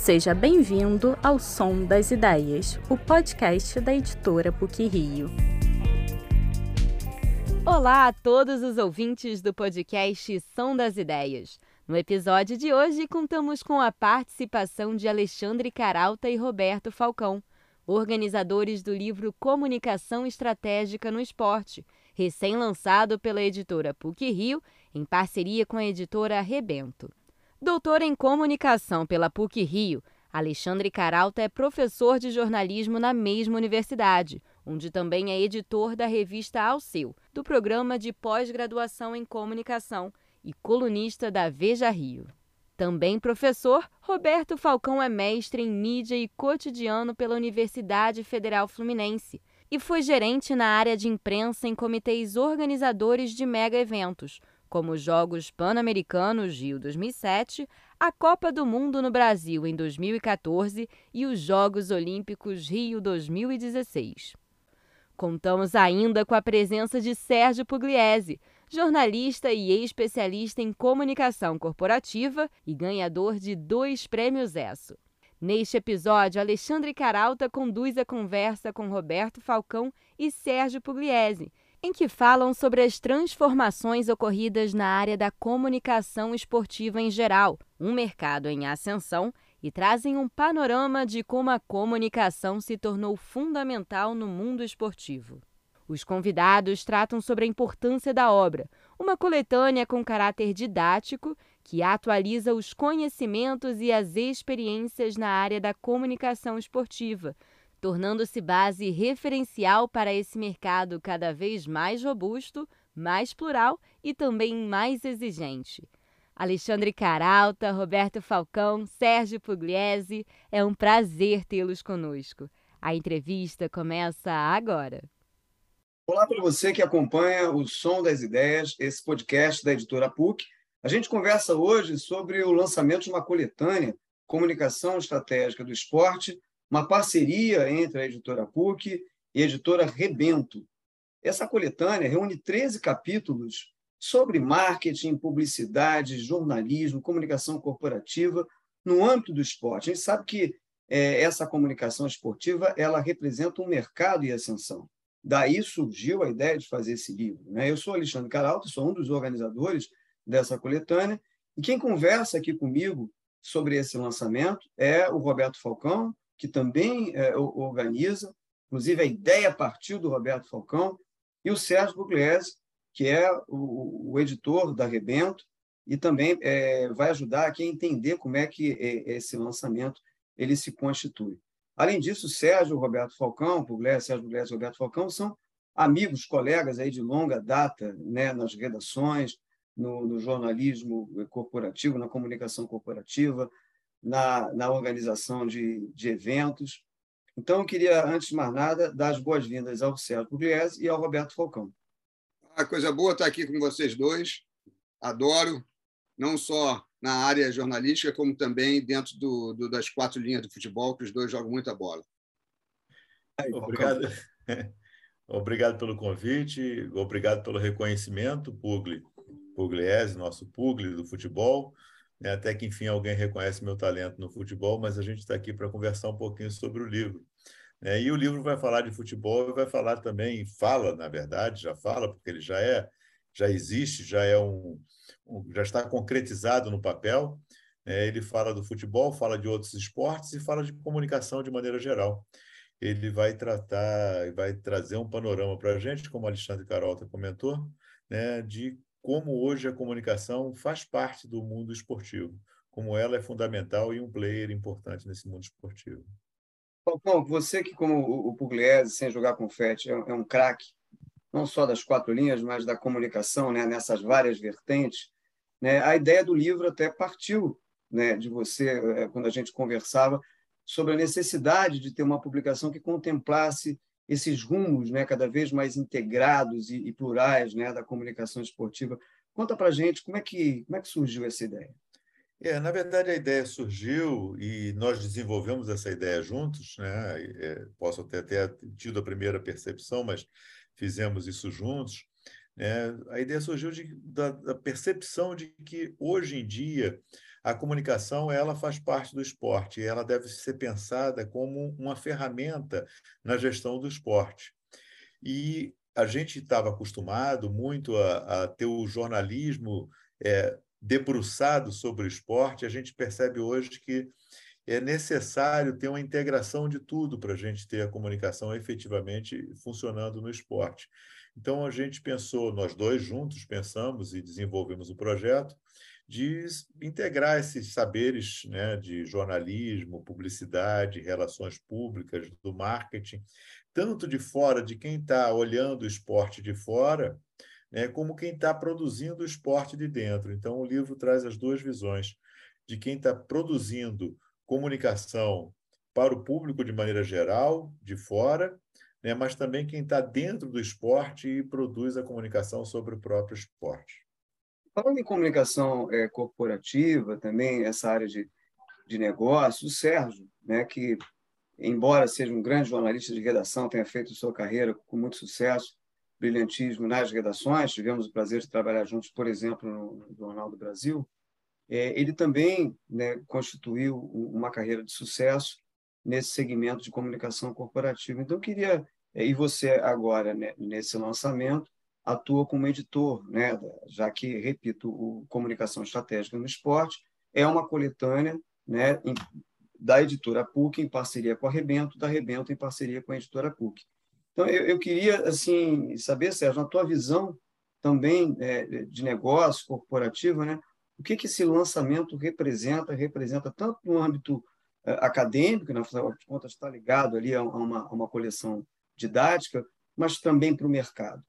Seja bem-vindo ao Som das Ideias, o podcast da editora PUC Rio. Olá a todos os ouvintes do podcast Som das Ideias. No episódio de hoje, contamos com a participação de Alexandre Caralta e Roberto Falcão, organizadores do livro Comunicação Estratégica no Esporte, recém-lançado pela editora PUC Rio, em parceria com a editora Rebento. Doutor em Comunicação pela PUC Rio, Alexandre Caralta é professor de jornalismo na mesma universidade, onde também é editor da revista Alceu, do programa de pós-graduação em comunicação e colunista da Veja Rio. Também professor, Roberto Falcão é mestre em mídia e cotidiano pela Universidade Federal Fluminense e foi gerente na área de imprensa em comitês organizadores de mega eventos, como os Jogos Pan-Americanos Rio 2007, a Copa do Mundo no Brasil em 2014 e os Jogos Olímpicos Rio 2016. Contamos ainda com a presença de Sérgio Pugliese, jornalista e especialista em comunicação corporativa e ganhador de dois prêmios ESSO. Neste episódio, Alexandre Caralta conduz a conversa com Roberto Falcão e Sérgio Pugliese, em que falam sobre as transformações ocorridas na área da comunicação esportiva em geral, um mercado em ascensão, e trazem um panorama de como a comunicação se tornou fundamental no mundo esportivo. Os convidados tratam sobre a importância da obra, uma coletânea com caráter didático que atualiza os conhecimentos e as experiências na área da comunicação esportiva, tornando-se base referencial para esse mercado cada vez mais robusto, mais plural e também mais exigente. Alexandre Caralta, Roberto Falcão, Sérgio Pugliese, é um prazer tê-los conosco. A entrevista começa agora. Olá para você que acompanha o Som das Ideias, esse podcast da editora PUC. A gente conversa hoje sobre o lançamento de uma coletânea Comunicação Estratégica do Esporte, uma parceria entre a editora PUC e a editora Rebento. Essa coletânea reúne 13 capítulos sobre marketing, publicidade, jornalismo, comunicação corporativa no âmbito do esporte. A gente sabe que é, essa comunicação esportiva ela representa um mercado em ascensão. Daí surgiu a ideia de fazer esse livro. Né? Eu sou Alexandre Caralto, sou um dos organizadores dessa coletânea, e quem conversa aqui comigo sobre esse lançamento é o Roberto Falcão, que também é, organiza, inclusive a ideia partiu do Roberto Falcão, e o Sérgio Pugliese, que é o, o, editor da Rebento, e também é, vai ajudar aqui a entender como é que é, esse lançamento ele se constitui. Além disso, Sérgio, Roberto Falcão, Pugliese, Sérgio Pugliese e Roberto Falcão são amigos, colegas aí de longa data né, nas redações, no, no jornalismo corporativo, na comunicação corporativa, na, na organização de, de eventos. Então, eu queria, antes de mais nada, dar as boas-vindas ao Sérgio Pugliese e ao Roberto Falcão. A coisa boa estar aqui com vocês dois. Adoro, não só na área jornalística, como também dentro do, do, das quatro linhas do futebol, que os dois jogam muita bola. Obrigado. Obrigado pelo convite, obrigado pelo reconhecimento, Pugli, Pugliese, nosso Pugli do futebol. Né? Até que, enfim, alguém reconhece meu talento no futebol, mas a gente está aqui para conversar um pouquinho sobre o livro. Né? E o livro vai falar de futebol e vai falar também, fala, na verdade, já fala, porque ele já é, já existe, já é um, um já está concretizado no papel. Né? Ele fala do futebol, fala de outros esportes e fala de comunicação de maneira geral. Ele vai tratar, vai trazer um panorama para a gente, como o Alexandre Carolta comentou, né, de como hoje a comunicação faz parte do mundo esportivo, como ela é fundamental e um player importante nesse mundo esportivo. Falcão, você que, como o Pugliese, sem jogar confete, é, é um craque, não só das quatro linhas, mas da comunicação, né, nessas várias vertentes, né, a ideia do livro até partiu né, de você, é, quando a gente conversava, sobre a necessidade de ter uma publicação que contemplasse esses rumos né, cada vez mais integrados e, e plurais né, da comunicação esportiva. Conta para gente como é, que, como é que surgiu essa ideia. É, na verdade, a ideia surgiu e nós desenvolvemos essa ideia juntos. Né? É, posso até ter tido a primeira percepção, mas fizemos isso juntos. Né? A ideia surgiu de, da, da percepção de que, hoje em dia, a comunicação ela faz parte do esporte ela deve ser pensada como uma ferramenta na gestão do esporte. E a gente estava acostumado muito a, a, ter o jornalismo é, debruçado sobre o esporte, a gente percebe hoje que é necessário ter uma integração de tudo para a gente ter a comunicação efetivamente funcionando no esporte. Então, a gente pensou, nós dois juntos pensamos e desenvolvemos o projeto de integrar esses saberes né, de jornalismo, publicidade, relações públicas, do marketing, tanto de fora, de quem está olhando o esporte de fora, né, como quem está produzindo o esporte de dentro. Então, o livro traz as duas visões de quem está produzindo comunicação para o público de maneira geral, de fora, né, mas também quem está dentro do esporte e produz a comunicação sobre o próprio esporte. Falando em comunicação é, corporativa, também essa área de, de negócio, o Sérgio, né, que, embora seja um grande jornalista de redação, tenha feito sua carreira com muito sucesso, brilhantismo nas redações, tivemos o prazer de trabalhar juntos, por exemplo, no, Jornal do Brasil, é, ele também né, constituiu uma carreira de sucesso nesse segmento de comunicação corporativa. Então, eu queria, é, e você agora, né, nesse lançamento, atua como editor, né? já que, repito, o Comunicação Estratégica no Esporte é uma coletânea né, da editora PUC em parceria com a Rebento, da Rebento em parceria com a editora PUC. Então, eu, eu queria assim saber, Sérgio, na tua visão também é, de negócio corporativo, né, o que, que esse lançamento representa, representa tanto no âmbito é, acadêmico, na final de contas, está ligado ali a uma, a uma coleção didática, mas também para o mercado.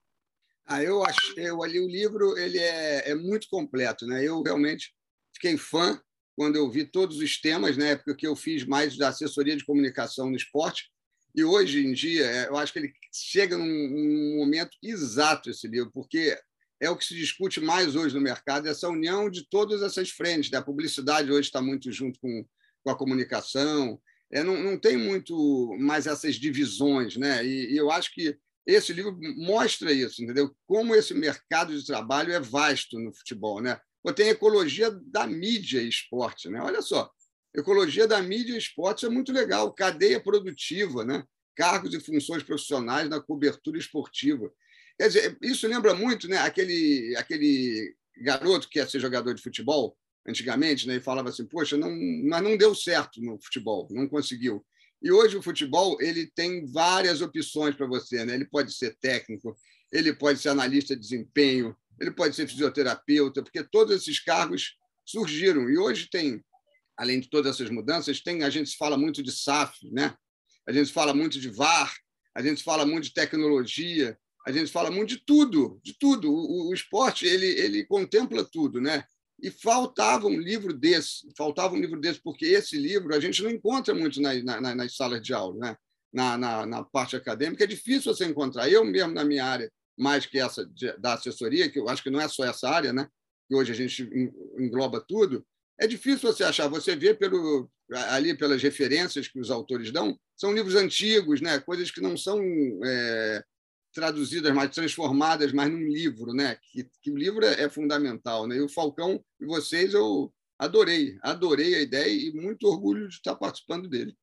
Ah, eu acho, eu ali o livro ele é, é muito completo, né? Eu realmente fiquei fã quando eu vi todos os temas, né? Porque eu fiz mais da assessoria de comunicação no esporte e hoje em dia é, eu acho que ele chega num, num momento exato esse livro, porque é o que se discute mais hoje no mercado, essa união de todas essas frentes. Né? A publicidade hoje está muito junto com, com a comunicação, é, não, não tem muito mais essas divisões, né? E, e, eu acho que esse livro mostra isso, entendeu? Como esse mercado de trabalho é vasto no futebol, né? Pô, tem ecologia da mídia e esporte, né? Olha só, ecologia da mídia e esporte é muito legal, cadeia produtiva, né? Cargos e funções profissionais na cobertura esportiva. Quer dizer, isso lembra muito, né? Aquele aquele garoto que ia ser jogador de futebol antigamente, né? E falava assim, poxa, não, mas não deu certo no futebol, não conseguiu. E hoje o futebol ele tem várias opções para você. Né? Ele pode ser técnico, ele pode ser analista de desempenho, ele pode ser fisioterapeuta, porque todos esses cargos surgiram. E hoje tem, além de todas essas mudanças, tem a gente fala muito de SAF, né? a gente fala muito de VAR, a gente fala muito de tecnologia, a gente fala muito de tudo, de tudo. O, o esporte ele, ele contempla tudo, né? E faltava um livro desse, faltava um livro desse, porque esse livro a gente não encontra muito nas, nas, nas salas de aula, né? na, na, na, parte acadêmica, é difícil você encontrar. Eu mesmo, na minha área, mais que essa de, da assessoria, que eu acho que não é só essa área, né? que hoje a gente engloba tudo, é difícil você achar. Você vê pelo, ali pelas referências que os autores dão, são livros antigos, né? coisas que não são é, traduzidas, mais transformadas mais num livro, né? Que, que o livro é, é, fundamental, né? E o Falcão e vocês eu adorei, adorei a ideia e muito orgulho de estar participando dele.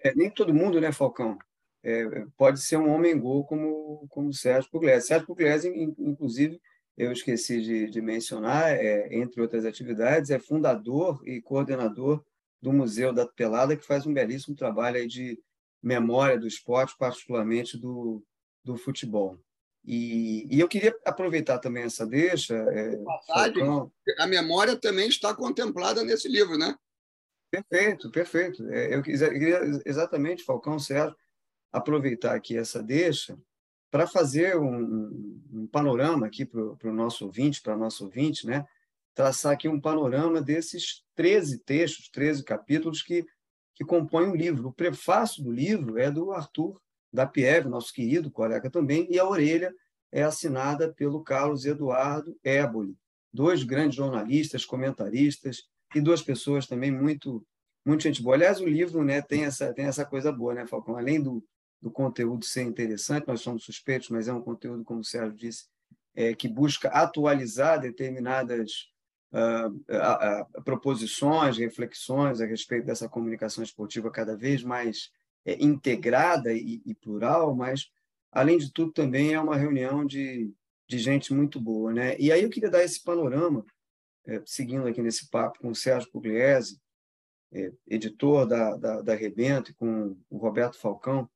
É, nem todo mundo, né, Falcão? É, pode ser um homem gol como como Sérgio Pugliese. Sérgio Pugliese, inclusive, eu esqueci de, de mencionar, é, entre outras atividades, é fundador e coordenador do Museu da Pelada, que faz um belíssimo trabalho de memória do esporte, particularmente do, do futebol. E, e eu queria aproveitar também essa deixa. É, a memória também está contemplada nesse livro, né? Perfeito, perfeito. É, eu queria exatamente, Falcão Sérgio, aproveitar aqui essa deixa para fazer um, um, panorama aqui para o nosso ouvinte, para nosso ouvinte, né? traçar aqui um panorama desses 13 textos, 13 capítulos que, que compõem o livro. O prefácio do livro é do Arthur da Pieve, nosso querido colega também, e a orelha é assinada pelo Carlos Eduardo Éboli, dois grandes jornalistas, comentaristas e duas pessoas também muito muito gente boa. Aliás, o livro né, tem, essa, tem essa coisa boa, né, Falcão? Além do, do conteúdo ser interessante, nós somos suspeitos, mas é um conteúdo, como o Sérgio disse, é, que busca atualizar determinadas uh, proposições, reflexões a respeito dessa comunicação esportiva cada vez mais é, integrada e, e, plural, mas, além de tudo, também é uma reunião de, de gente muito boa. Né? E aí eu queria dar esse panorama, é, seguindo aqui nesse papo com o Sérgio Pugliese, é, editor da, da, da Rebento, e com o Roberto Falcão,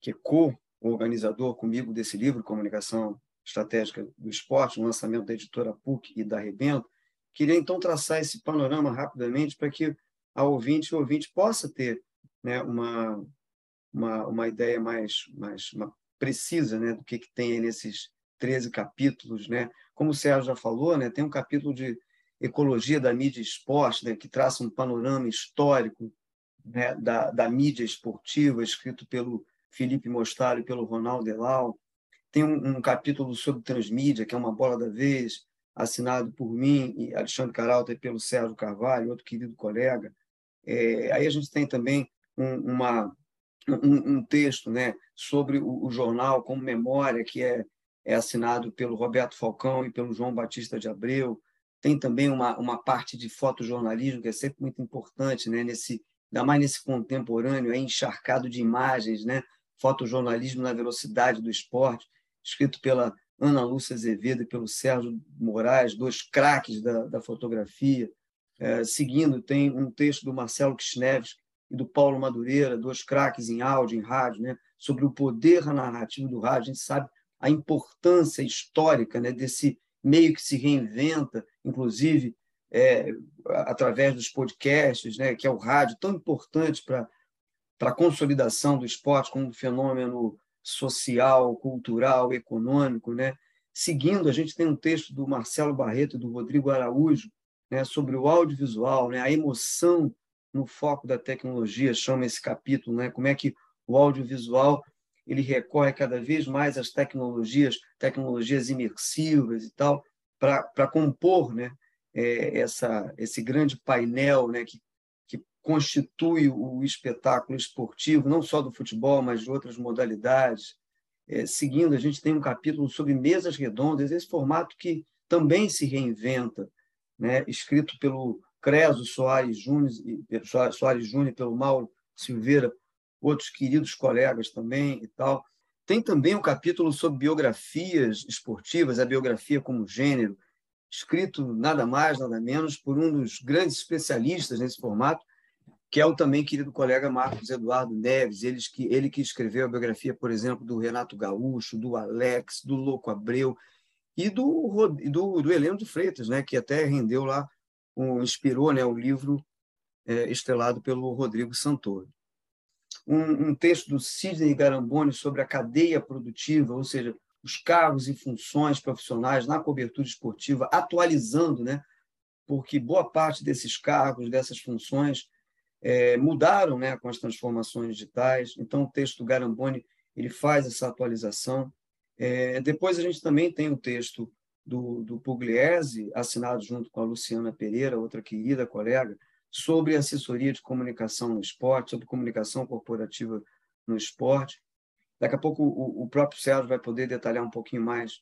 que é co-organizador comigo desse livro, Comunicação Estratégica do Esporte, um lançamento da editora PUC e da Rebento, Queria então traçar esse panorama rapidamente para que a ouvinte o ouvinte possa ter né, uma, uma, uma ideia mais, mais uma precisa né, do que, que tem nesses 13 capítulos. Né? Como o Sérgio já falou, né, tem um capítulo de ecologia da mídia esporte, né, que traça um panorama histórico né, da, da mídia esportiva, escrito pelo Felipe Mostaro e pelo Ronaldo Elal. Tem um, um capítulo sobre transmídia, que é uma bola da vez, assinado por mim e Alexandre Caralta e pelo Sérgio Carvalho, outro querido colega. É, aí a gente tem também um, uma, um, um, texto né, sobre o, o, jornal como memória, que é, é assinado pelo Roberto Falcão e pelo João Batista de Abreu. Tem também uma, uma parte de fotojornalismo, que é sempre muito importante, né, nesse, ainda mais nesse contemporâneo, é encharcado de imagens, né, fotojornalismo na velocidade do esporte, escrito pela Ana Lúcia Azevedo e pelo Sérgio Moraes, dois craques da, da fotografia. É, seguindo, tem um texto do Marcelo Kisneves e do Paulo Madureira, dois craques em áudio, em rádio, né, sobre o poder narrativo do rádio. A gente sabe a importância histórica né, desse meio que se reinventa, inclusive é, através dos podcasts, né, que é o rádio, tão importante para a consolidação do esporte como um fenômeno social, cultural, econômico. Né? Seguindo, a gente tem um texto do Marcelo Barreto e do Rodrigo Araújo né, sobre o audiovisual, né, a emoção no foco da tecnologia, chama esse capítulo, né, como é que o audiovisual ele recorre cada vez mais às tecnologias, tecnologias imersivas e tal, para compor né, é, essa, esse grande painel né, que constitui o espetáculo esportivo, não só do futebol, mas de outras modalidades. É, seguindo, a gente tem um capítulo sobre mesas redondas, esse formato que também se reinventa, né? escrito pelo Creso Soares Júnior, Soares Júnior pelo Mauro Silveira, outros queridos colegas também e tal. Tem também um capítulo sobre biografias esportivas, a biografia como gênero, escrito nada mais, nada menos por um dos grandes especialistas nesse formato, que é o também querido colega Marcos Eduardo Neves, ele que, ele que escreveu a biografia, por exemplo, do Renato Gaúcho, do Alex, do Louco Abreu e do, do, do Heleno de Freitas, né, que até rendeu lá, um, inspirou né, o livro é, estrelado pelo Rodrigo Santoro. Um, um texto do Sidney Garamboni sobre a cadeia produtiva, ou seja, os cargos e funções profissionais na cobertura esportiva, atualizando, né, porque boa parte desses cargos, dessas funções, é, mudaram né, com as transformações digitais. Então, o texto do Garamboni ele faz essa atualização. É, depois, a gente também tem o texto do, do Pugliese, assinado junto com a Luciana Pereira, outra querida colega, sobre assessoria de comunicação no esporte, sobre comunicação corporativa no esporte. Daqui a pouco o, o próprio Sérgio vai poder detalhar um pouquinho mais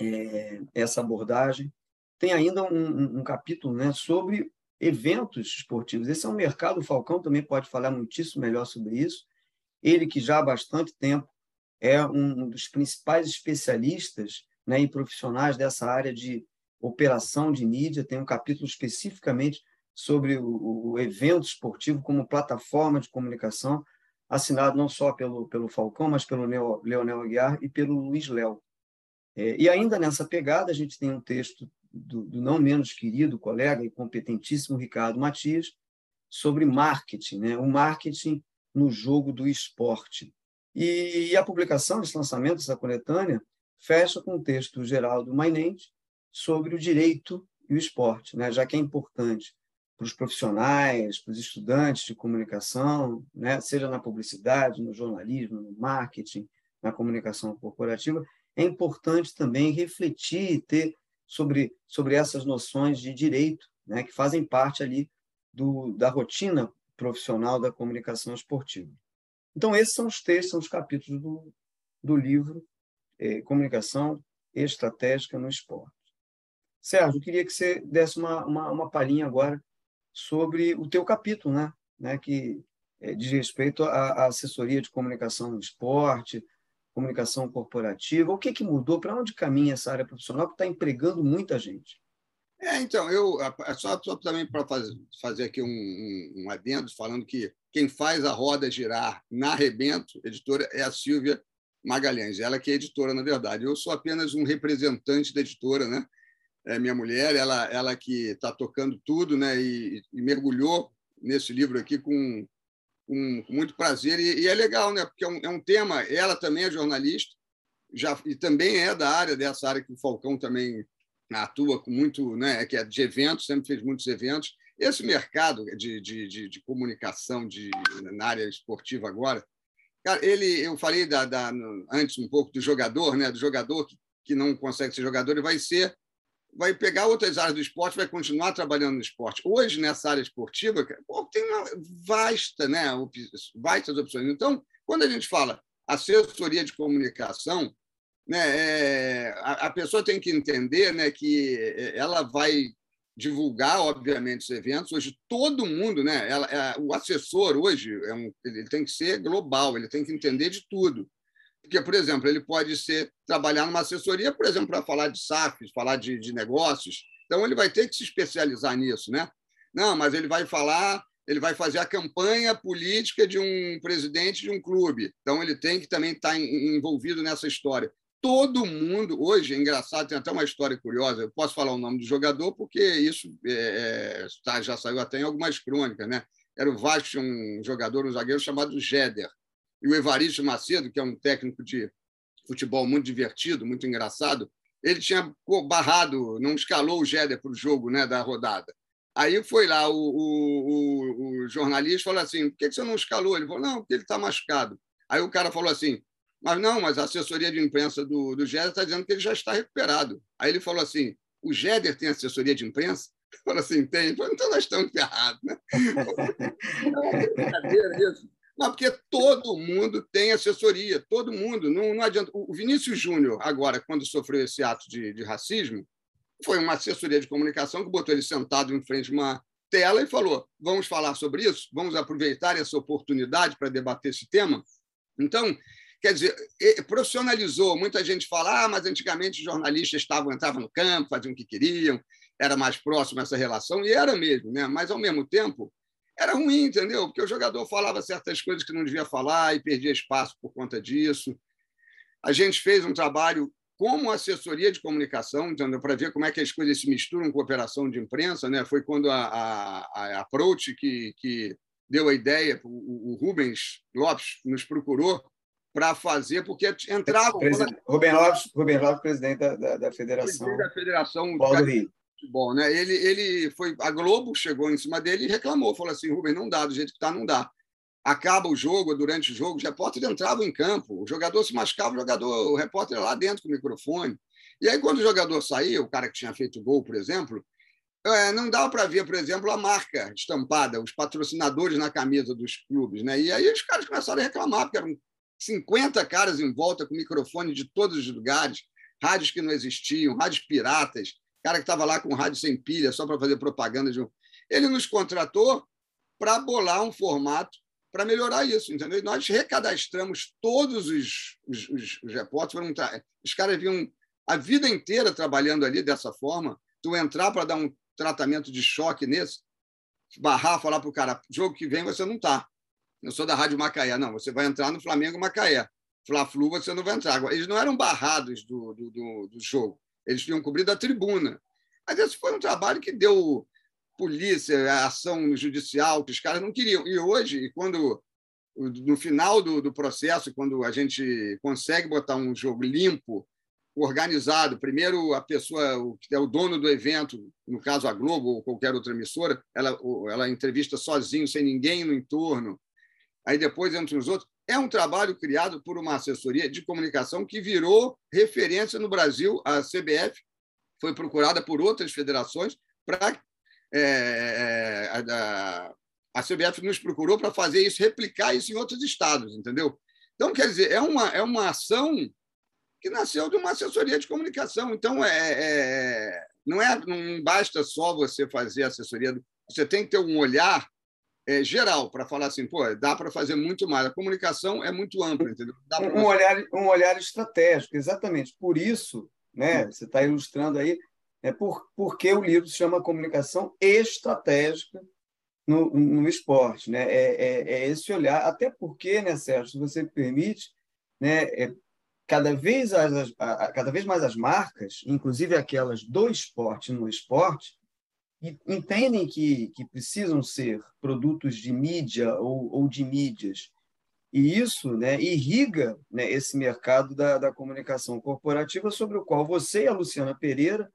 é, essa abordagem. Tem ainda um, um, capítulo né, sobre eventos esportivos. Esse é um mercado, o Falcão também pode falar muitíssimo melhor sobre isso. Ele que já há bastante tempo é um dos principais especialistas né, e profissionais dessa área de operação de mídia, tem um capítulo especificamente sobre o, o evento esportivo como plataforma de comunicação, assinado não só pelo, pelo Falcão, mas pelo Leonel Aguiar e pelo Luiz Léo. É, e ainda nessa pegada, a gente tem um texto do, do, não menos querido colega e competentíssimo Ricardo Matias sobre marketing, né? o marketing no jogo do esporte. E, e a publicação, esse lançamento, essa coletânea, fecha com o texto do Geraldo Mainente sobre o direito e o esporte, né? já que é importante para os profissionais, para os estudantes de comunicação, né? seja na publicidade, no jornalismo, no marketing, na comunicação corporativa, é importante também refletir e ter sobre, sobre essas noções de direito, né, que fazem parte ali do, da rotina profissional da comunicação esportiva. Então, esses são os textos, são os capítulos do, do livro é, Comunicação estratégica no esporte. Sérgio, eu queria que você desse uma, uma, uma palhinha agora sobre o teu capítulo, né? né? que é, diz respeito à, à assessoria de comunicação no esporte, comunicação corporativa. O que, que mudou? Para onde caminha essa área profissional que está empregando muita gente? É, então, eu só, só também para fazer, fazer aqui um, um, um, adendo, falando que quem faz a roda girar na Rebento, editora, é a Silvia Magalhães, ela que é editora, na verdade. Eu sou apenas um representante da editora, né? É minha mulher, ela, ela que está tocando tudo, né? E, e, mergulhou nesse livro aqui com, com, com muito prazer. E, e, é legal, né? Porque é um, é um tema. Ela também é jornalista, já e também é da área dessa área que o Falcão também atua com muito, né? Que é de eventos, sempre fez muitos eventos. Esse mercado de, de, de, de comunicação de, na área esportiva agora Cara, ele, eu falei da, da, antes um pouco do jogador, né? Do jogador que, que não consegue ser jogador, ele vai ser, vai pegar outras áreas do esporte, vai continuar trabalhando no esporte. Hoje nessa área esportiva, pô, tem uma vasta, né? Vastas opções. Então, quando a gente fala assessoria de comunicação, né? É, a, a pessoa tem que entender, né? Que ela vai divulgar, obviamente, os eventos. Hoje, todo mundo, né? Ela, é, o assessor, hoje, é um, ele tem que ser global, ele tem que entender de tudo. Porque, por exemplo, ele pode ser trabalhar numa assessoria, por exemplo, para falar de SAFs, falar de, de negócios. Então, ele vai ter que se especializar nisso, né? Não, mas ele vai falar, ele vai fazer a campanha política de um presidente de um clube. Então, ele tem que também estar envolvido nessa história todo mundo, hoje, é engraçado, tem até uma história curiosa, eu posso falar o nome do jogador, porque isso é, é já saiu até em algumas crônicas, né? Era o Vasco, um jogador, um zagueiro chamado Jeder. E o Evaristo Macedo, que é um técnico de futebol muito divertido, muito engraçado, ele tinha barrado, não escalou o Jeder para o jogo né, da rodada. Aí foi lá o, o, o, jornalista falou assim: por que você não escalou? Ele falou: não, porque ele está machucado. Aí o cara falou assim: mas não, mas a assessoria de imprensa do, do Géder está dizendo que ele já está recuperado. Aí ele falou assim: o Géder tem assessoria de imprensa? Falei assim: tem. Então nós estamos ferrados, né? não, é brincadeira isso. Não, porque todo mundo tem assessoria, todo mundo. Não, não adianta. O Vinícius Júnior, agora, quando sofreu esse ato de, de racismo, foi uma assessoria de comunicação que botou ele sentado em frente a uma tela e falou: vamos falar sobre isso, vamos aproveitar essa oportunidade para debater esse tema. Então, Quer dizer, profissionalizou. Muita gente fala, ah, mas antigamente os jornalistas estavam, entravam no campo, faziam o que queriam, era mais próximo essa relação, e era mesmo, né? mas, ao mesmo tempo, era ruim, entendeu? Porque o jogador falava certas coisas que não devia falar e perdia espaço por conta disso. A gente fez um trabalho como assessoria de comunicação, para ver como é que as coisas se misturam com operação de imprensa. Né? Foi quando a, a, a Approach, que, que deu a ideia, o, o Rubens Lopes nos procurou para fazer, porque entravam. Presidente, Rubem Lopes, Rubem Lopes, presidente da, da, da Federação. Presidente da Federação do Rio. Futebol, né? Ele, ele foi. A Globo chegou em cima dele e reclamou, falou assim: Rubem, não dá, do jeito que está, não dá. Acaba o jogo, durante o jogo, os repórteres entravam em campo, o jogador se machucava, o jogador, o repórter lá dentro com o microfone. E aí, quando o jogador saía, o cara que tinha feito gol, por exemplo, é, não dava para ver, por exemplo, a marca estampada, os patrocinadores na camisa dos clubes. Né? E aí os caras começaram a reclamar, porque eram 50 caras em volta com microfone de todos os lugares, rádios que não existiam, rádios piratas, cara que estava lá com rádio sem pilha só para fazer propaganda de um. Ele nos contratou para bolar um formato para melhorar isso, entendeu? E nós recadastramos todos os, os, os, os repórteres. Os caras vinham a vida inteira trabalhando ali dessa forma. Tu entrar para dar um tratamento de choque nesse, barrar, falar para o cara: jogo que vem você não está eu sou da Rádio Macaé. Não, você vai entrar no Flamengo Macaé. Fla-Flu você não vai entrar. Eles não eram barrados do, do, do, do jogo. Eles tinham cobrido a tribuna. Mas esse foi um trabalho que deu polícia, ação judicial, que os caras não queriam. E hoje, quando no final do, do processo, quando a gente consegue botar um jogo limpo, organizado, primeiro a pessoa o que é o dono do evento, no caso a Globo ou qualquer outra emissora, ela, ela entrevista sozinho, sem ninguém no entorno aí depois entre os outros. É um trabalho criado por uma assessoria de comunicação que virou referência no Brasil. A CBF foi procurada por outras federações para. É, a, a CBF nos procurou para fazer isso, replicar isso em outros estados, entendeu? Então, quer dizer, é uma, é uma ação que nasceu de uma assessoria de comunicação. Então, é, é, não, é, não basta só você fazer assessoria, você tem que ter um olhar é, geral para falar assim, pô, dá para fazer muito mais. A comunicação é muito ampla, entendeu? um, olhar, um olhar estratégico, exatamente. Por isso, né, você está ilustrando aí, é por, porque o livro se chama Comunicação Estratégica no, no esporte. Né? É, é, é esse olhar, até porque, né, Sérgio, se você me permite, né, é, cada, vez as, a, cada vez mais as marcas, inclusive aquelas do esporte no esporte, entendem que, que precisam ser produtos de mídia ou, ou de mídias. E isso né, irriga né, esse mercado da, da comunicação corporativa, sobre o qual você e a Luciana Pereira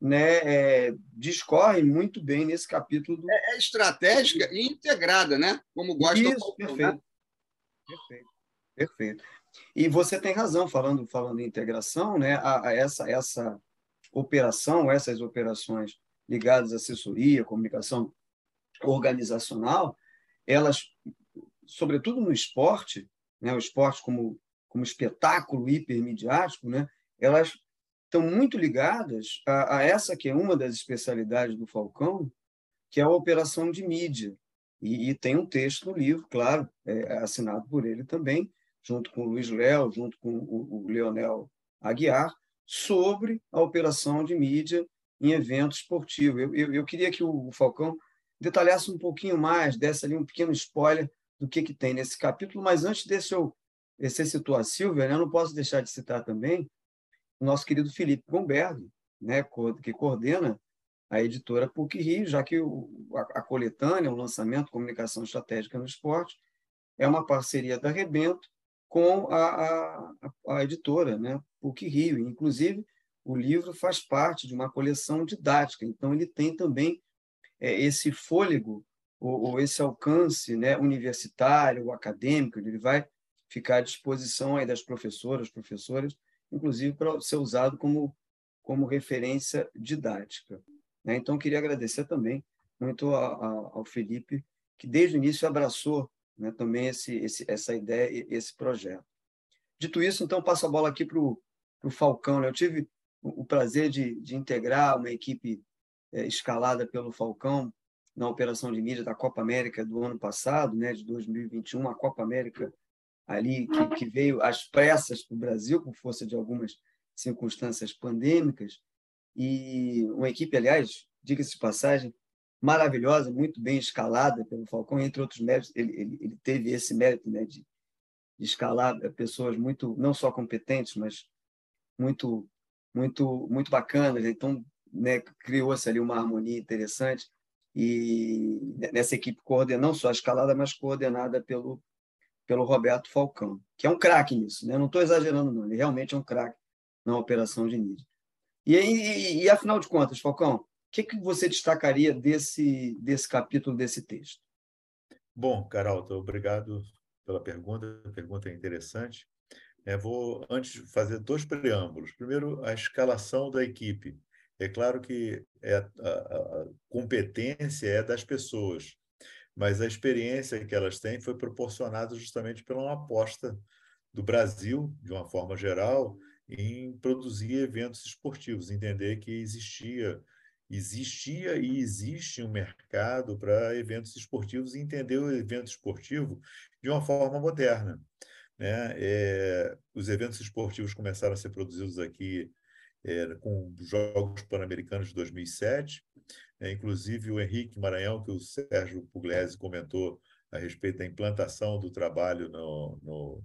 né, é, discorrem muito bem nesse capítulo. Do... É, é estratégica e integrada, né? como gosta Isso, perfeito. Né? perfeito. Perfeito. E você tem razão, falando, falando em integração, né, a, a essa, essa operação, essas operações ligadas à assessoria, comunicação organizacional, elas, sobretudo no esporte, né, o esporte como, como espetáculo hipermediático, né, elas estão muito ligadas a, a, essa que é uma das especialidades do Falcão, que é a operação de mídia. E, e tem um texto no livro, claro, é, assinado por ele também, junto com o Luiz Léo, junto com o, o Leonel Aguiar, sobre a operação de mídia em evento esportivo. Eu, eu, eu queria que o Falcão detalhasse um pouquinho mais, desse ali um pequeno spoiler do que, que tem nesse capítulo, mas antes desse eu, você citou a Silvia, né? eu não posso deixar de citar também o nosso querido Felipe Gomberg, né? que coordena a editora PUC Rio, já que o, a, a coletânea, o lançamento Comunicação Estratégica no Esporte, é uma parceria da Rebento com a, a, a editora, né? PUC Rio. Inclusive, o livro faz parte de uma coleção didática, então ele tem também é, esse fôlego ou, ou, esse alcance né, universitário, acadêmico, ele vai ficar à disposição aí das professoras, professores, inclusive para ser usado como, como referência didática. Né? Então, queria agradecer também muito a, a, ao Felipe, que desde o início abraçou né, também esse, esse, essa ideia esse projeto. Dito isso, então, passo a bola aqui para o Falcão. Né? Eu tive o prazer de, de integrar uma equipe é, escalada pelo Falcão na operação de mídia da Copa América do ano passado, né, de 2021, a Copa América ali que, que veio às pressas para o Brasil por força de algumas circunstâncias pandêmicas. E uma equipe, aliás, diga-se de passagem, maravilhosa, muito bem escalada pelo Falcão, entre outros méritos, ele, ele, ele teve esse mérito né, de, de escalar pessoas muito, não só competentes, mas muito muito muito bacanas. Então, né, criou-se ali uma harmonia interessante e nessa equipe coordenada, não só escalada, mas coordenada pelo pelo Roberto Falcão, que é um craque nisso, né? Não estou exagerando não, ele realmente é um craque na operação de mídia. E, e, e, afinal de contas, Falcão, o que, que você destacaria desse desse capítulo desse texto? Bom, Carol, obrigado pela pergunta. A pergunta é interessante. É, vou, antes, fazer dois preâmbulos. Primeiro, a escalação da equipe. É claro que é, a, a, competência é das pessoas, mas a experiência que elas têm foi proporcionada justamente pela uma aposta do Brasil, de uma forma geral, em produzir eventos esportivos, entender que existia existia e existe um mercado para eventos esportivos e entender o evento esportivo de uma forma moderna. Né? É, os eventos esportivos começaram a ser produzidos aqui é, com os Jogos Pan-Americanos de 2007, é, inclusive o Henrique Maranhão, que o Sérgio Pugliese comentou a respeito da implantação do trabalho no, no,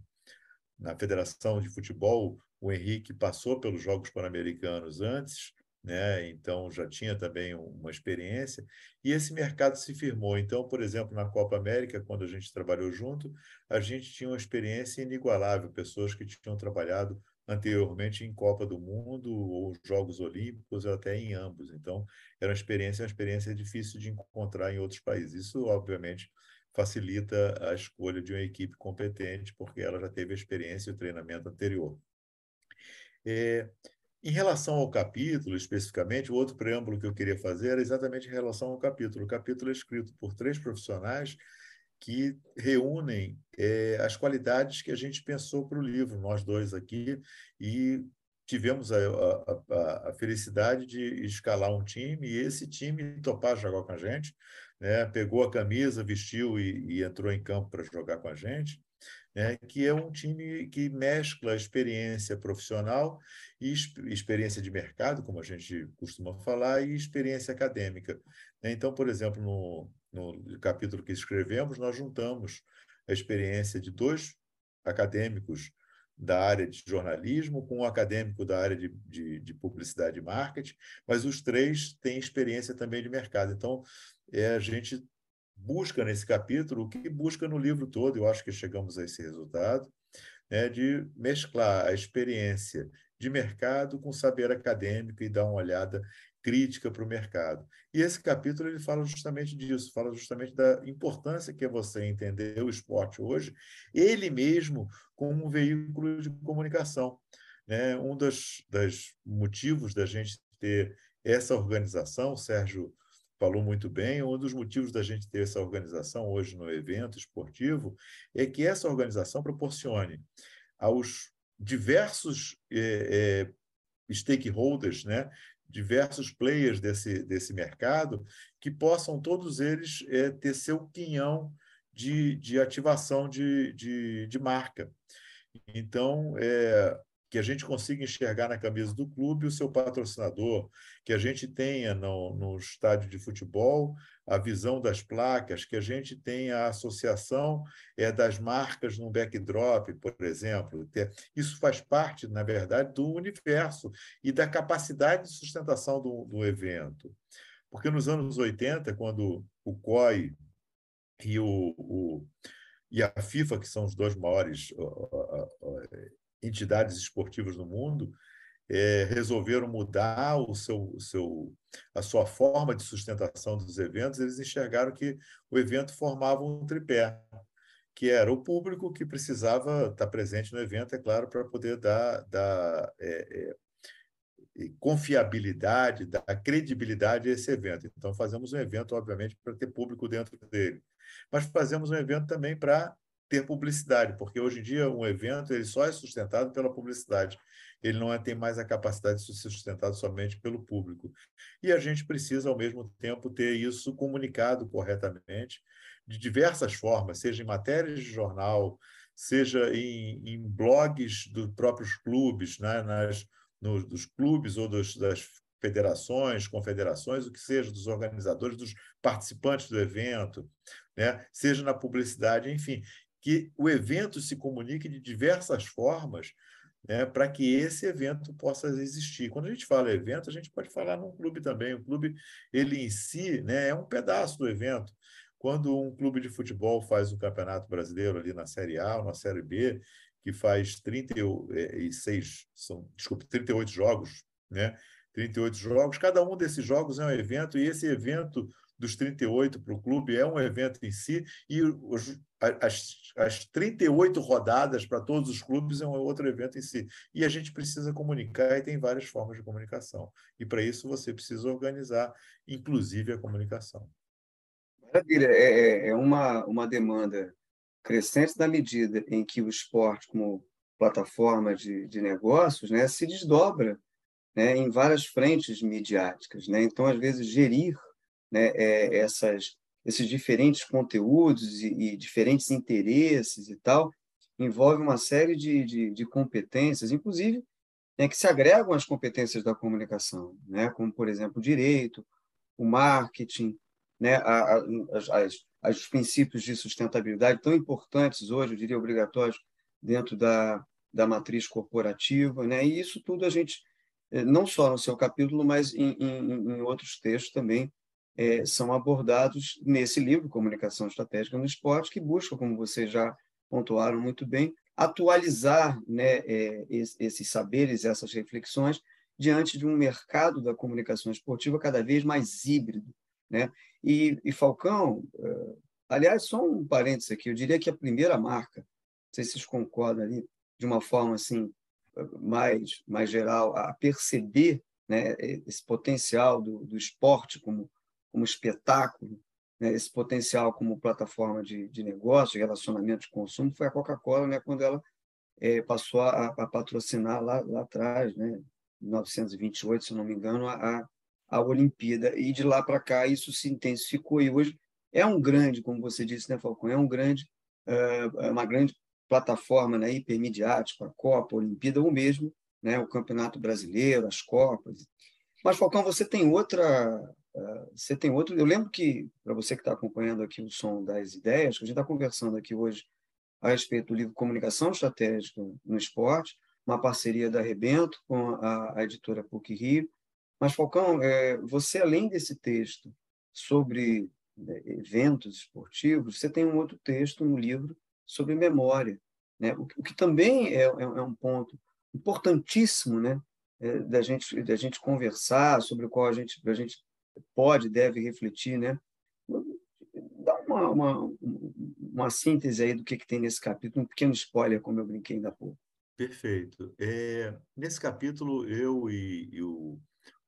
na Federação de Futebol, o Henrique passou pelos Jogos Pan-Americanos antes, né? então já tinha também uma experiência, e esse mercado se firmou. Então, por exemplo, na Copa América, quando a gente trabalhou junto, a gente tinha uma experiência inigualável, pessoas que tinham trabalhado anteriormente em Copa do Mundo ou Jogos Olímpicos, ou até em ambos. Então, era uma experiência, uma experiência difícil de encontrar em outros países. Isso, obviamente, facilita a escolha de uma equipe competente, porque ela já teve a experiência e o treinamento anterior. É, em relação ao capítulo, especificamente, o outro preâmbulo que eu queria fazer era exatamente em relação ao capítulo. O capítulo é escrito por três profissionais que reúnem é, as qualidades que a gente pensou para o livro, nós dois aqui, e tivemos a, a, a, felicidade de escalar um time e esse time topar jogar com a gente, né? pegou a camisa, vestiu e, e entrou em campo para jogar com a gente, né? que é um time que mescla experiência profissional e experiência de mercado, como a gente costuma falar, e experiência acadêmica. Né? Então, por exemplo, no, no capítulo que escrevemos, nós juntamos a experiência de dois acadêmicos da área de jornalismo com um acadêmico da área de, de, de, publicidade e marketing, mas os três têm experiência também de mercado. Então, é, a gente busca nesse capítulo o que busca no livro todo, eu acho que chegamos a esse resultado, né, de mesclar a experiência de mercado com saber acadêmico e dar uma olhada crítica para o mercado. E esse capítulo ele fala justamente disso, fala justamente da importância que é você entender o esporte hoje, ele mesmo como um veículo de comunicação. Né? Um dos, dos motivos da gente ter essa organização, o Sérgio falou muito bem, um dos motivos da gente ter essa organização hoje no evento esportivo é que essa organização proporcione aos diversos é, é, stakeholders, né, diversos players desse, desse mercado que possam todos eles é, ter seu quinhão de, de ativação de, de, de marca. Então, é, que a gente consiga enxergar na camisa do clube o seu patrocinador, que a gente tenha no, no estádio de futebol a visão das placas, que a gente tenha a associação é, das marcas no backdrop, por exemplo. Isso faz parte, na verdade, do universo e da capacidade de sustentação do, do evento. Porque nos anos 80, quando o COI e, o, o e a FIFA, que são os dois maiores entidades esportivas do mundo é, resolveram mudar o seu, o seu, a sua forma de sustentação dos eventos, eles enxergaram que o evento formava um tripé, que era o público que precisava estar presente no evento, é claro, para poder dar, dar é, é, confiabilidade, dar credibilidade a esse evento. Então, fazemos um evento, obviamente, para ter público dentro dele, mas fazemos um evento também para ter publicidade, porque hoje em dia um evento ele só é sustentado pela publicidade. Ele não é, tem mais a capacidade de ser sustentado somente pelo público. E a gente precisa, ao mesmo tempo, ter isso comunicado corretamente, de diversas formas, seja em matérias de jornal, seja em, em blogs dos próprios clubes, né? Nas, nos, dos clubes ou dos, das federações, confederações, o que seja, dos organizadores, dos participantes do evento, né? seja na publicidade, enfim que o evento se comunique de diversas formas né, para que esse evento possa existir. Quando a gente fala evento, a gente pode falar num clube também. O clube, ele em si, né, é um pedaço do evento. Quando um clube de futebol faz um campeonato brasileiro ali na Série A ou na Série B, que faz 36, são, desculpe, 38 jogos, né? 38 jogos, cada um desses jogos é um evento, e esse evento dos 38 para o clube é um evento em si, e os, as, as 38 rodadas para todos os clubes é um outro evento em si. E a gente precisa comunicar, e tem várias formas de comunicação. E para isso você precisa organizar, inclusive, a comunicação. Maravilha. É, é, é uma, uma demanda crescente na medida em que o esporte, como plataforma de, de negócios, né, se desdobra né, em várias frentes midiáticas. Né? Então, às vezes, gerir né, é, essas, esses diferentes conteúdos e, e, diferentes interesses e tal, envolve uma série de, de, de competências, inclusive né, que se agregam às competências da comunicação, né, como, por exemplo, o direito, o marketing, né, a, a, as, as, os princípios de sustentabilidade tão importantes hoje, eu diria obrigatórios, dentro da, da matriz corporativa, né? E isso tudo a gente, eh, não só no seu capítulo, mas em, em, em outros textos também, é, são abordados nesse livro, Comunicação Estratégica no Esporte, que busca, como vocês já pontuaram muito bem, atualizar né, é, esses saberes, essas reflexões, diante de um mercado da comunicação esportiva cada vez mais híbrido. Né? E, e Falcão, é, aliás, só um parênteses aqui, eu diria que a primeira marca, não sei se vocês concordam ali, de uma forma assim mais, mais geral, a perceber né, esse potencial do, do esporte como como espetáculo, né, esse potencial como plataforma de, de negócio, relacionamento de consumo, foi a Coca-Cola, né, quando ela é, passou a, a, patrocinar lá, lá atrás, né, 1928, se não me engano, a, a Olimpíada. E de lá para cá isso se intensificou e hoje é um grande, como você disse, né, Falcão, é um grande, é uma grande plataforma né, hipermediática, a Copa, a Olimpíada, ou mesmo né, o Campeonato Brasileiro, as Copas. Mas, Falcão, você tem outra. Você tem outro. Eu lembro que, para você que está acompanhando aqui o som das ideias, que a gente está conversando aqui hoje a respeito do livro Comunicação Estratégica no Esporte, uma parceria da Rebento com a, a editora PUC Rio. Mas, Falcão, é, você, além desse texto sobre né, eventos esportivos, você tem um outro texto no livro sobre memória, né? o, o que também é, é, é, um ponto importantíssimo né? É, da, gente, da gente conversar, sobre o qual a gente, a gente pode deve refletir. Né? Dá uma, uma, uma síntese aí do que, que tem nesse capítulo, um pequeno spoiler, como eu brinquei ainda há pouco. Perfeito. É, nesse capítulo, eu e, e o,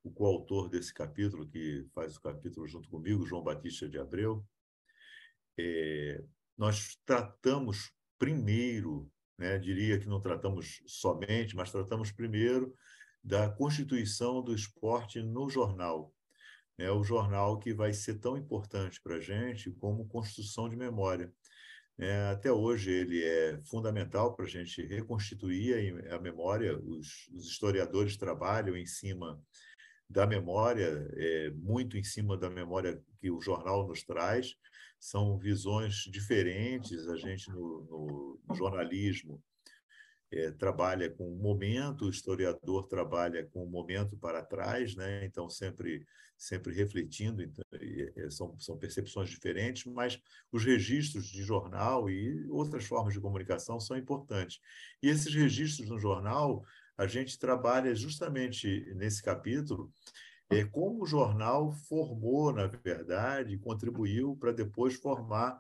o coautor desse capítulo, que faz o capítulo junto comigo, João Batista de Abreu, é, nós tratamos primeiro, né, diria que não tratamos somente, mas tratamos primeiro da constituição do esporte no jornal. É o jornal que vai ser tão importante para a gente como construção de memória. É, até hoje ele é fundamental para a gente reconstituir a, memória. Os, os, historiadores trabalham em cima da memória, é, muito em cima da memória que o jornal nos traz. São visões diferentes. A gente no, no, no jornalismo é, trabalha com o momento, o historiador trabalha com o momento para trás, né? então sempre, sempre refletindo, então, são, são percepções diferentes, mas os registros de jornal e outras formas de comunicação são importantes. E esses registros no jornal, a gente trabalha justamente nesse capítulo, é, como o jornal formou, na verdade, contribuiu para depois formar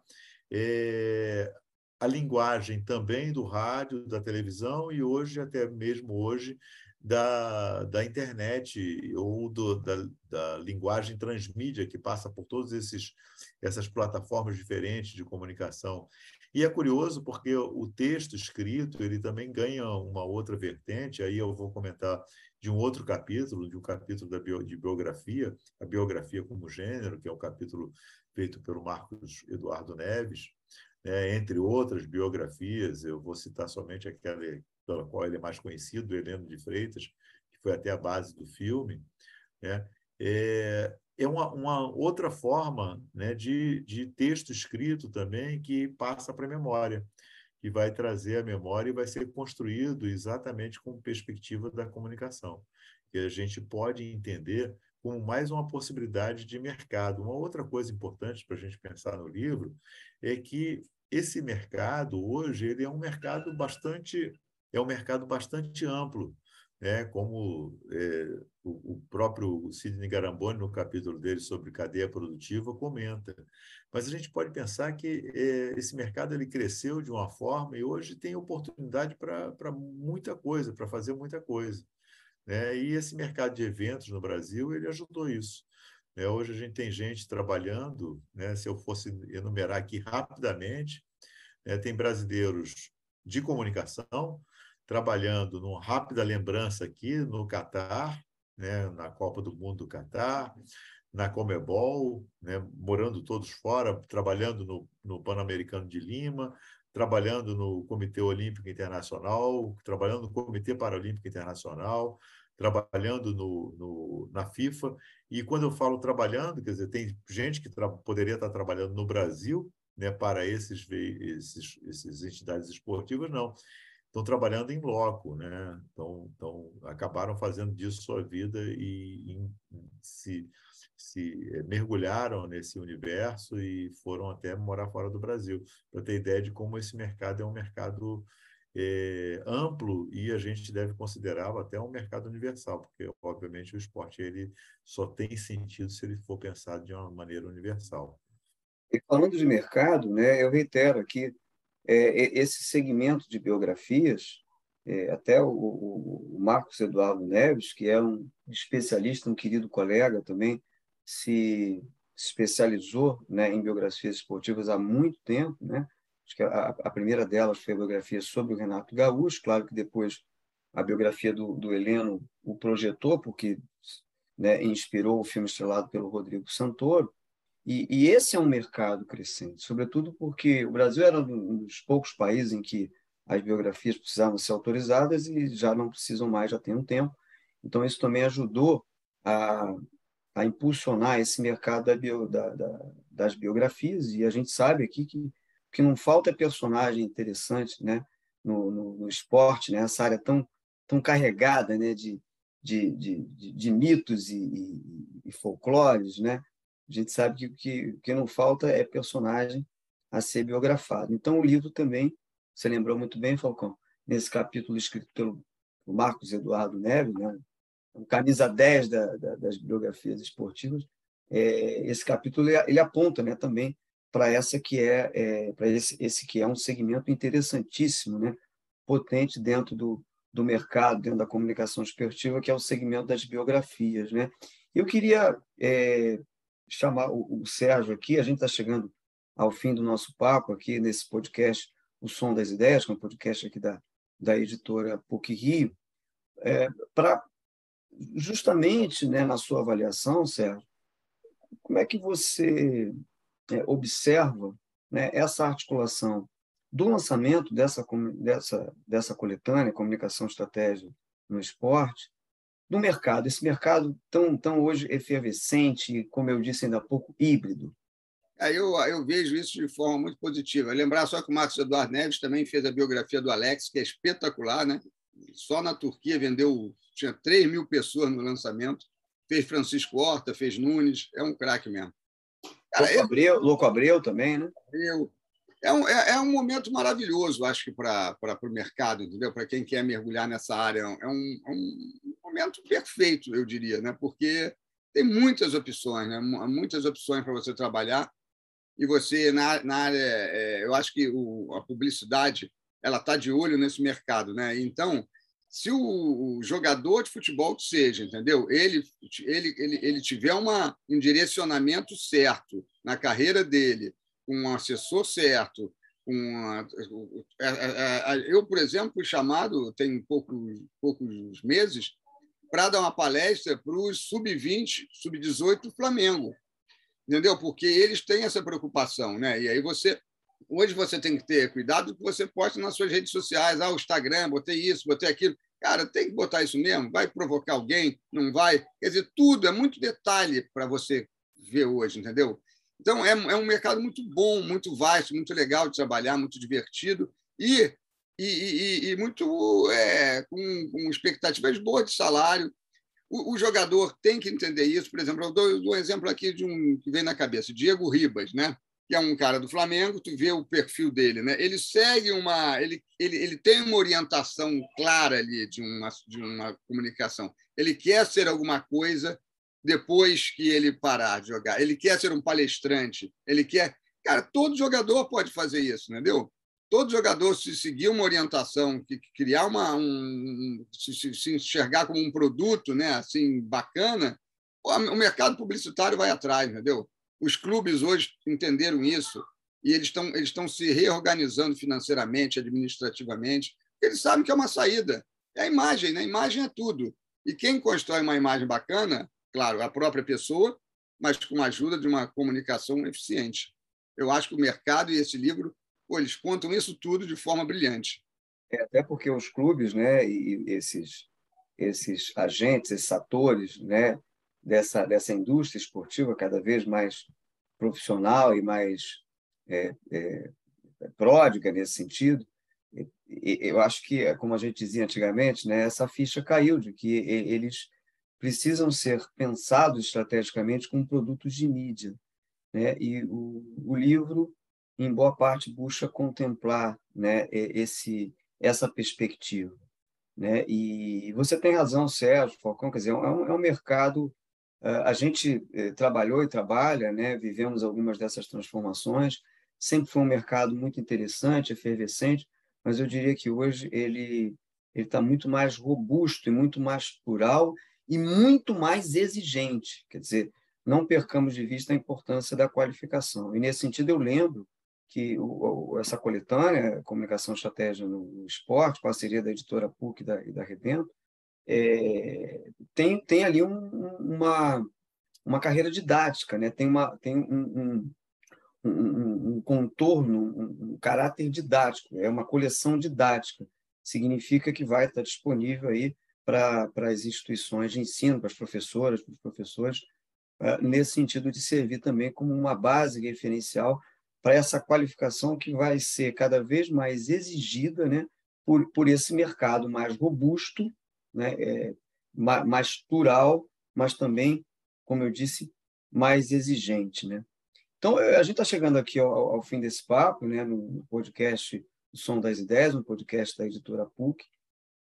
é, a linguagem também do rádio, da televisão e hoje, até mesmo hoje, da, da internet ou do, da, da linguagem transmídia que passa por todas essas plataformas diferentes de comunicação. E é curioso porque o texto escrito ele também ganha uma outra vertente, aí eu vou comentar de um outro capítulo, de um capítulo da bio, de biografia, a biografia como gênero, que é o capítulo feito pelo Marcos Eduardo Neves, né, entre outras biografias, eu vou citar somente aquela pela qual ele é mais conhecido, Heleno de Freitas, que foi até a base do filme, né, é, é uma, uma, outra forma né, de, de texto escrito também que passa para a memória, que vai trazer a memória e vai ser construído exatamente com perspectiva da comunicação, que a gente pode entender como mais uma possibilidade de mercado. Uma outra coisa importante para a gente pensar no livro é que esse mercado hoje ele é um mercado bastante é um mercado bastante amplo, né? Como é, o, o, próprio Sidney Garamboni no capítulo dele sobre cadeia produtiva comenta. Mas a gente pode pensar que é, esse mercado ele cresceu de uma forma e hoje tem oportunidade para muita coisa, para fazer muita coisa. Né? E esse mercado de eventos no Brasil ele ajudou isso. É, hoje a gente tem gente trabalhando, né, se eu fosse enumerar aqui rapidamente, é, tem brasileiros de comunicação trabalhando numa rápida lembrança aqui no Catar, né, na Copa do Mundo do Catar, na Comebol, né, morando todos fora, trabalhando no, no Pan-Americano de Lima, trabalhando no Comitê Olímpico Internacional, trabalhando no Comitê Paralímpico Internacional, trabalhando no, no, na FIFA. E quando eu falo trabalhando, quer dizer, tem gente que poderia estar trabalhando no Brasil né, para esses, esses, esses entidades esportivas, não. Estão trabalhando em loco, né? então, então acabaram fazendo disso sua vida e, e se, se eh, mergulharam nesse universo e foram até morar fora do Brasil, para ter ideia de como esse mercado é um mercado é, amplo e a gente deve considerá-lo até um mercado universal, porque, obviamente, o esporte ele só tem sentido se ele for pensado de uma maneira universal. E falando de mercado, né, eu reitero aqui, é, esse segmento de biografias, é, até o, o, Marcos Eduardo Neves, que é um especialista, um querido colega também, se, especializou né, em biografias esportivas há muito tempo, né? Acho que a, a, primeira delas foi a biografia sobre o Renato Gaúcho, claro que depois a biografia do, do Heleno o projetou, porque né, inspirou o filme estrelado pelo Rodrigo Santoro, e, e, esse é um mercado crescente, sobretudo porque o Brasil era um dos poucos países em que as biografias precisavam ser autorizadas e já não precisam mais, já tem um tempo. Então, isso também ajudou a, a impulsionar esse mercado da bio, da, da, das biografias, e a gente sabe aqui que que não falta personagem interessante né? no, no, no esporte, né? essa área tão, tão carregada né? de, de, de, de mitos e, e, e, folclores. Né? A gente sabe que o que, que não falta é personagem a ser biografado. Então, o livro também, você lembrou muito bem, Falcão, nesse capítulo escrito pelo Marcos Eduardo Neves, né? camisa 10 da, da, das biografias esportivas, é, esse capítulo ele, ele aponta né, também para essa que é, é para esse, esse que é um segmento interessantíssimo, né? potente dentro do, do mercado, dentro da comunicação esportiva, que é o segmento das biografias. Né? Eu queria é, chamar o, o, Sérgio aqui, a gente está chegando ao fim do nosso papo aqui nesse podcast, O Som das Ideias, que é um podcast aqui da, da editora PUC Rio, é, para justamente né, na sua avaliação, Sérgio, como é que você é, observa né, essa articulação do lançamento dessa, dessa, dessa coletânea, Comunicação Estratégia no Esporte, no mercado, esse mercado tão, tão hoje efervescente, como eu disse ainda há pouco, híbrido. É, eu, eu vejo isso de forma muito positiva. Lembrar só que o Marcos Eduardo Neves também fez a biografia do Alex, que é espetacular, né? Só na Turquia vendeu, tinha 3 mil pessoas no lançamento. Fez Francisco Horta, fez Nunes, é um craque mesmo. Cara, Louco, Abreu, Louco Abreu também, né? Abreu. É um, é, é um momento maravilhoso, acho que, para o mercado, entendeu? Para quem quer mergulhar nessa área. É um, é um momento perfeito, eu diria, né? porque tem muitas opções, né? muitas opções para você trabalhar. E você, na, na área, é, eu acho que o, a publicidade ela está de olho nesse mercado. Né? Então, se o, jogador de futebol que seja, entendeu? Ele, ele, ele, ele tiver uma, um direcionamento certo na carreira dele, com um assessor certo, com uma, é, é, é, eu, por exemplo, fui chamado tem poucos, poucos meses para dar uma palestra para os sub-20, sub-18 do Flamengo, entendeu? Porque eles têm essa preocupação, né? E aí você hoje você tem que ter cuidado que você posta nas suas redes sociais, ah, o Instagram, botei isso, botei aquilo. Cara, tem que botar isso mesmo? Vai provocar alguém? Não vai? Quer dizer, tudo é muito detalhe para você ver hoje, entendeu? Então, é, é, um mercado muito bom, muito vasto, muito legal de trabalhar, muito divertido e, e, e, e muito é, com, com, expectativas boas de salário. O, o, jogador tem que entender isso. Por exemplo, eu dou, eu dou um exemplo aqui de um que vem na cabeça, Diego Ribas, né? Que é um cara do Flamengo, tu vê o perfil dele, né? Ele segue uma, ele, ele, ele tem uma orientação clara ali de uma, de uma comunicação. Ele quer ser alguma coisa depois que ele parar de jogar. Ele quer ser um palestrante. Ele quer, cara, todo jogador pode fazer isso, entendeu? Todo jogador se seguir uma orientação, que criar uma, um, se, se enxergar como um produto, né? Assim bacana, o mercado publicitário vai atrás, entendeu? Os clubes hoje entenderam isso e eles estão eles estão se reorganizando financeiramente, administrativamente. Eles sabem que é uma saída. É a imagem, né? A imagem é tudo. E quem constrói uma imagem bacana, claro, a própria pessoa, mas com a ajuda de uma comunicação eficiente. Eu acho que o mercado e esse livro, pô, eles contam isso tudo de forma brilhante. É, até porque os clubes, né, e esses esses agentes, esses atores, né, dessa, dessa indústria esportiva cada vez mais profissional e mais é, é, pródiga nesse sentido, eu acho que, como a gente dizia antigamente, né, essa ficha caiu de que eles precisam ser pensados estrategicamente como produtos de mídia. Né? E o, o livro, em boa parte, busca contemplar né, esse, essa perspectiva. Né? E você tem razão, Sérgio Falcão, quer dizer, é um, é um mercado a gente eh, trabalhou e trabalha, né? vivemos algumas dessas transformações. Sempre foi um mercado muito interessante, efervescente, mas eu diria que hoje ele está muito mais robusto e muito mais plural e muito mais exigente. Quer dizer, não percamos de vista a importância da qualificação. E, nesse sentido, eu lembro que o, essa coletânea, Comunicação Estratégia no Esporte, parceria da editora PUC e da, e da é, tem, tem ali um, uma, uma carreira didática, né? tem, uma, tem um, um, um, um contorno, um, caráter didático, é uma coleção didática. Significa que vai estar disponível aí para as instituições de ensino, para as professoras, para os professores, uh, nesse sentido de servir também como uma base referencial para essa qualificação que vai ser cada vez mais exigida né, por, por esse mercado mais robusto, né, é, mais plural, mas também, como eu disse, mais exigente. Né? Então, a gente está chegando aqui ao, ao, fim desse papo, né, no podcast O Som das Ideias, no podcast da editora PUC.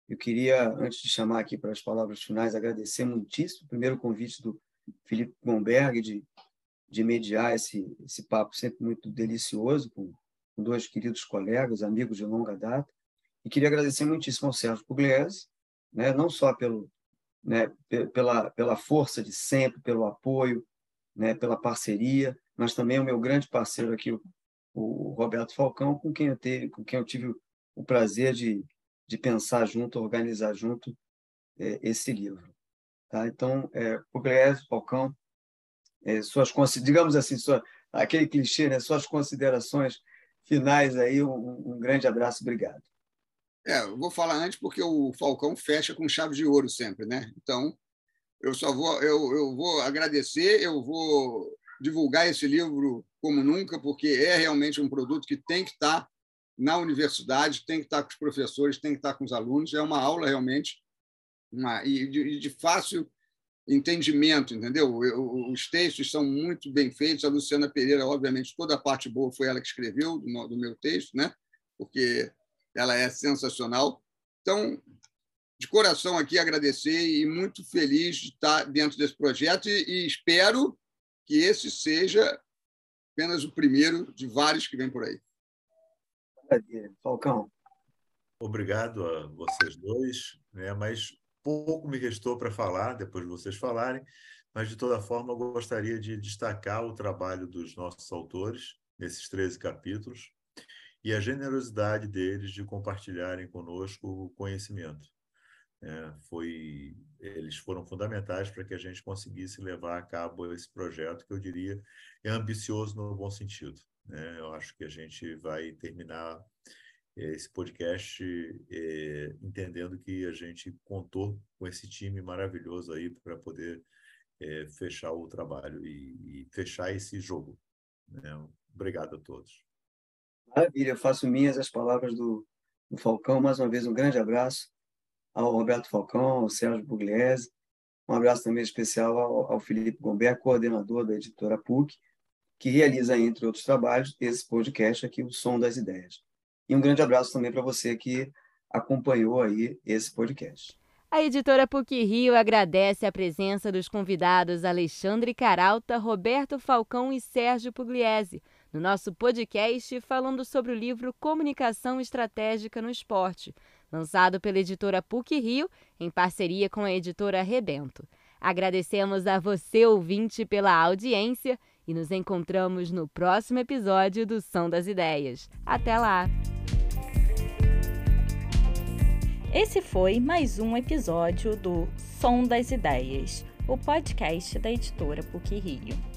Eu queria, antes de chamar aqui para as palavras finais, agradecer muitíssimo o primeiro convite do Felipe Gomberg de de mediar esse, esse papo sempre muito delicioso com, com dois queridos colegas, amigos de longa data. E queria agradecer muitíssimo ao Sérgio Pugliese, né, não só pelo, né, pela, pela força de sempre, pelo apoio, né, pela parceria, mas também o meu grande parceiro aqui, o, o Roberto Falcão, com quem eu, teve, com quem eu tive o prazer de, de pensar junto, organizar junto é, esse livro. Tá? Então, é, Pugliese, Falcão, é, suas digamos assim, sua, aquele clichê, né? suas considerações finais aí, um, um grande abraço, obrigado. É, eu vou falar antes porque o Falcão fecha com chave de ouro sempre, né? Então, eu só vou eu, eu vou agradecer, eu vou divulgar esse livro como nunca, porque é realmente um produto que tem que estar na universidade, tem que estar com os professores, tem que estar com os alunos. É uma aula realmente uma, e de, de fácil entendimento, entendeu? os textos são muito bem feitos. A Luciana Pereira, obviamente, toda a parte boa foi ela que escreveu do, meu texto, né? Porque ela é sensacional. Então, de coração aqui agradecer e muito feliz de estar dentro desse projeto e, e espero que esse seja apenas o primeiro de vários que vem por aí. Falcão. Obrigado a vocês dois, né? Mas pouco me restou para falar, depois de vocês falarem, mas de toda forma eu gostaria de destacar o trabalho dos nossos autores nesses 13 capítulos e a generosidade deles de compartilharem conosco o conhecimento. É, foi, eles foram fundamentais para que a gente conseguisse levar a cabo esse projeto que eu diria é ambicioso no bom sentido. Né? Eu acho que a gente vai terminar esse podcast é, entendendo que a gente contou com esse time maravilhoso aí para poder é, fechar o trabalho e, e, fechar esse jogo. Né? Obrigado a todos. Maravilha, eu faço minhas as palavras do, do, Falcão. Mais uma vez, um grande abraço ao Roberto Falcão, ao Sérgio Bugliese. Um abraço também especial ao, ao Felipe Gomber, coordenador da editora PUC, que realiza, entre outros trabalhos, esse podcast aqui, O Som das Ideias. E um grande abraço também para você que acompanhou aí esse podcast. A editora PUC Rio agradece a presença dos convidados Alexandre Caralta, Roberto Falcão e Sérgio Pugliese no nosso podcast falando sobre o livro Comunicação Estratégica no Esporte, lançado pela editora PUC Rio em parceria com a editora Rebento. Agradecemos a você, ouvinte, pela audiência e nos encontramos no próximo episódio do Som das Ideias. Até lá! Esse foi mais um episódio do Som das Ideias, o podcast da editora PUC Rio.